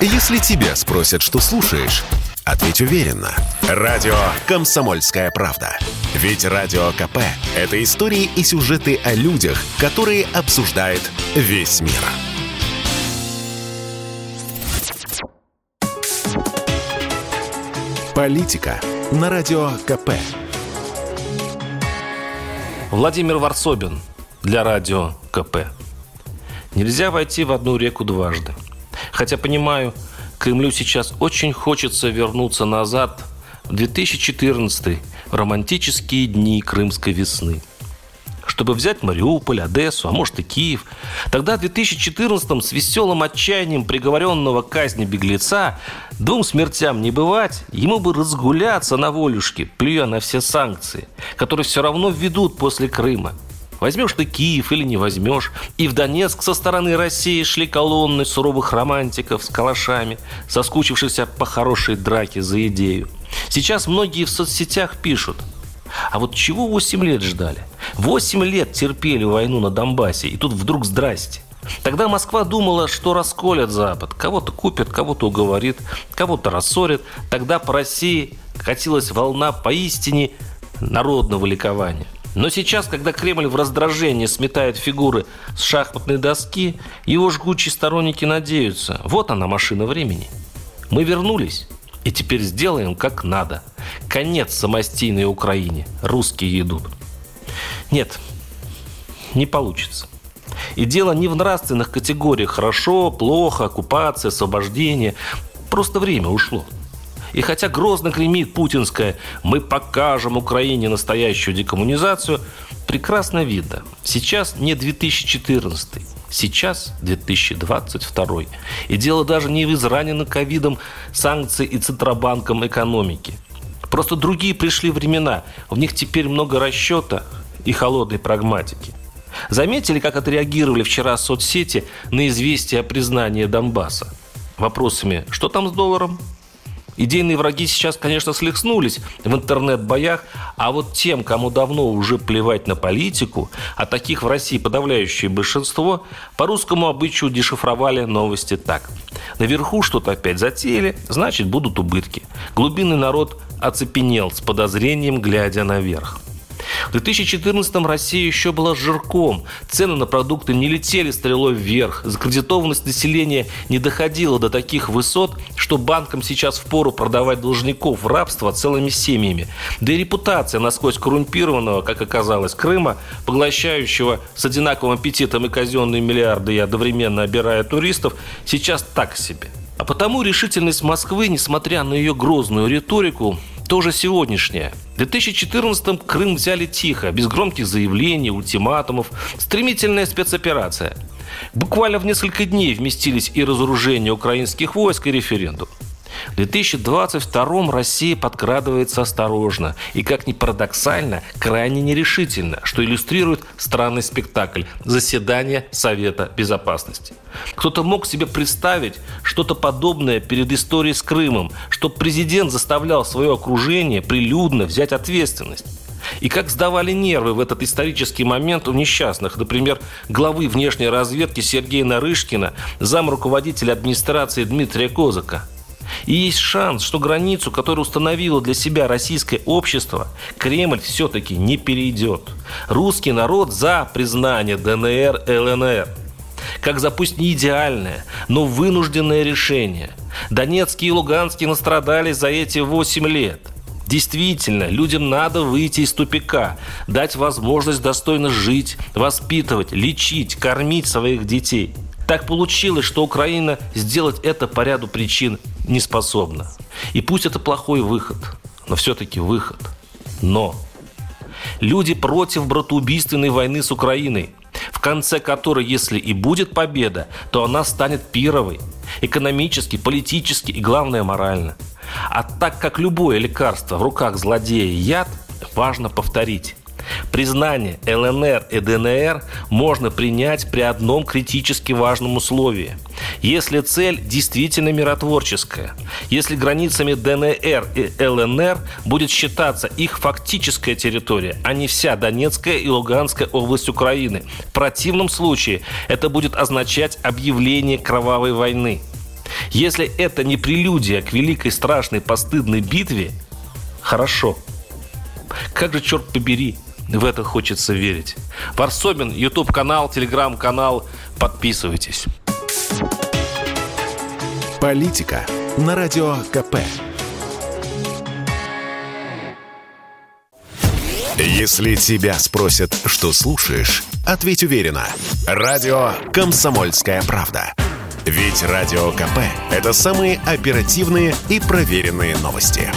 Если тебя спросят, что слушаешь, ответь уверенно. Радио «Комсомольская правда». Ведь Радио КП – это истории и сюжеты о людях, которые обсуждает весь мир. Политика на Радио КП. Владимир Варсобин для Радио КП. Нельзя войти в одну реку дважды. Хотя понимаю, Кремлю сейчас очень хочется вернуться назад в 2014 в романтические дни крымской весны – чтобы взять Мариуполь, Одессу, а может и Киев. Тогда в 2014-м с веселым отчаянием приговоренного к казни беглеца двум смертям не бывать, ему бы разгуляться на волюшке, плюя на все санкции, которые все равно введут после Крыма. Возьмешь ты Киев или не возьмешь. И в Донецк со стороны России шли колонны суровых романтиков с калашами, соскучившихся по хорошей драке за идею. Сейчас многие в соцсетях пишут – а вот чего 8 лет ждали? 8 лет терпели войну на Донбассе, и тут вдруг здрасте. Тогда Москва думала, что расколят Запад. Кого-то купят, кого-то уговорит, кого-то рассорят. Тогда по России катилась волна поистине народного ликования. Но сейчас, когда Кремль в раздражении сметает фигуры с шахматной доски, его жгучие сторонники надеются. Вот она, машина времени. Мы вернулись. И теперь сделаем как надо. Конец самостийной Украине. Русские идут. Нет, не получится. И дело не в нравственных категориях «хорошо», «плохо», «оккупация», «освобождение». Просто время ушло. И хотя грозно гремит путинское «мы покажем Украине настоящую декоммунизацию», прекрасно видно. Сейчас не 2014 Сейчас 2022. И дело даже не в израненных ковидом санкций и Центробанком экономики. Просто другие пришли времена. В них теперь много расчета и холодной прагматики. Заметили, как отреагировали вчера соцсети на известие о признании Донбасса? Вопросами «Что там с долларом?» Идейные враги сейчас, конечно, слегснулись в интернет-боях, а вот тем, кому давно уже плевать на политику, а таких в России подавляющее большинство, по русскому обычаю дешифровали новости так. Наверху что-то опять затеяли, значит, будут убытки. Глубинный народ оцепенел с подозрением, глядя наверх. В 2014 Россия еще была жирком. Цены на продукты не летели стрелой вверх. Закредитованность населения не доходила до таких высот, что банкам сейчас впору продавать должников в рабство целыми семьями. Да и репутация насквозь коррумпированного, как оказалось, Крыма, поглощающего с одинаковым аппетитом и казенные миллиарды и одновременно обирая туристов, сейчас так себе. А потому решительность Москвы, несмотря на ее грозную риторику, тоже сегодняшняя. В 2014-м Крым взяли тихо, без громких заявлений, ультиматумов. Стремительная спецоперация. Буквально в несколько дней вместились и разоружение украинских войск, и референдум. В 2022 Россия подкрадывается осторожно и, как ни парадоксально, крайне нерешительно, что иллюстрирует странный спектакль «Заседание Совета Безопасности». Кто-то мог себе представить что-то подобное перед историей с Крымом, что президент заставлял свое окружение прилюдно взять ответственность. И как сдавали нервы в этот исторический момент у несчастных, например, главы внешней разведки Сергея Нарышкина, зам руководителя администрации Дмитрия Козака – и есть шанс, что границу, которую установило для себя российское общество, Кремль все-таки не перейдет. Русский народ за признание ДНР, ЛНР. Как за не идеальное, но вынужденное решение. Донецкие и Луганские настрадались за эти 8 лет – Действительно, людям надо выйти из тупика, дать возможность достойно жить, воспитывать, лечить, кормить своих детей. Так получилось, что Украина сделать это по ряду причин не способна. И пусть это плохой выход, но все-таки выход. Но люди против братоубийственной войны с Украиной, в конце которой, если и будет победа, то она станет пировой. Экономически, политически и, главное, морально. А так как любое лекарство в руках злодея яд, важно повторить. Признание ЛНР и ДНР можно принять при одном критически важном условии. Если цель действительно миротворческая, если границами ДНР и ЛНР будет считаться их фактическая территория, а не вся Донецкая и Луганская область Украины. В противном случае это будет означать объявление кровавой войны. Если это не прелюдия к великой страшной постыдной битве, хорошо. Как же, черт побери, в это хочется верить. Варсобин, YouTube-канал, Telegram-канал. Подписывайтесь. Политика на Радио КП. Если тебя спросят, что слушаешь, ответь уверенно. Радио «Комсомольская правда». Ведь Радио КП – это самые оперативные и проверенные новости.